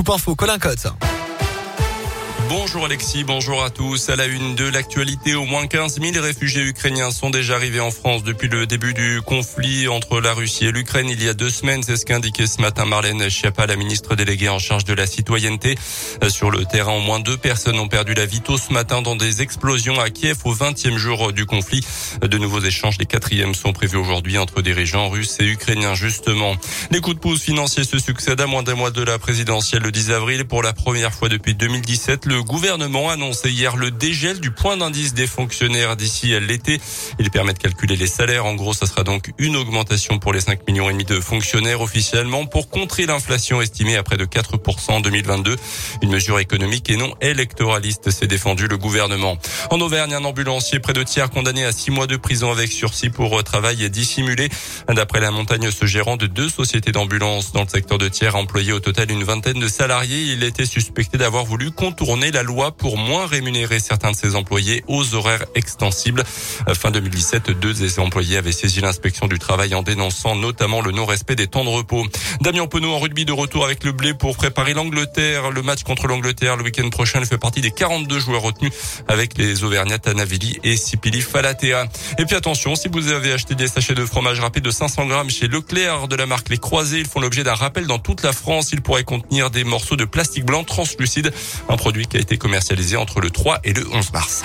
Scoop Info, Colin Cotte. Bonjour Alexis, bonjour à tous. À la une de l'actualité, au moins 15 000 réfugiés ukrainiens sont déjà arrivés en France depuis le début du conflit entre la Russie et l'Ukraine il y a deux semaines. C'est ce qu'a indiqué ce matin Marlène Schiappa, la ministre déléguée en charge de la citoyenneté. Sur le terrain, au moins deux personnes ont perdu la vie tôt ce matin dans des explosions à Kiev au 20e jour du conflit. De nouveaux échanges, les quatrièmes sont prévus aujourd'hui entre dirigeants russes et ukrainiens justement. Les coups de pouce financiers se succèdent à moins d'un mois de la présidentielle le 10 avril. Pour la première fois depuis 2017, le le gouvernement a annoncé hier le dégel du point d'indice des fonctionnaires d'ici l'été. Il permet de calculer les salaires. En gros, ça sera donc une augmentation pour les 5 millions de fonctionnaires officiellement pour contrer l'inflation estimée à près de 4% en 2022. Une mesure économique et non électoraliste, s'est défendu le gouvernement. En Auvergne, un ambulancier près de tiers condamné à 6 mois de prison avec sursis pour travail dissimulé. D'après la montagne, ce gérant de deux sociétés d'ambulance dans le secteur de tiers a employé au total une vingtaine de salariés. Il était suspecté d'avoir voulu contourner la loi pour moins rémunérer certains de ses employés aux horaires extensibles. Fin 2017, deux de ses employés avaient saisi l'inspection du travail en dénonçant notamment le non-respect des temps de repos. Damien Penaud en rugby de retour avec le blé pour préparer l'Angleterre. Le match contre l'Angleterre le week-end prochain, il fait partie des 42 joueurs retenus avec les Auvergnats Navili et Sipili Falatea. Et puis attention, si vous avez acheté des sachets de fromage râpé de 500 grammes chez Leclerc de la marque Les Croisés, ils font l'objet d'un rappel dans toute la France. Ils pourraient contenir des morceaux de plastique blanc translucide, un produit qui a été commercialisé entre le 3 et le 11 mars.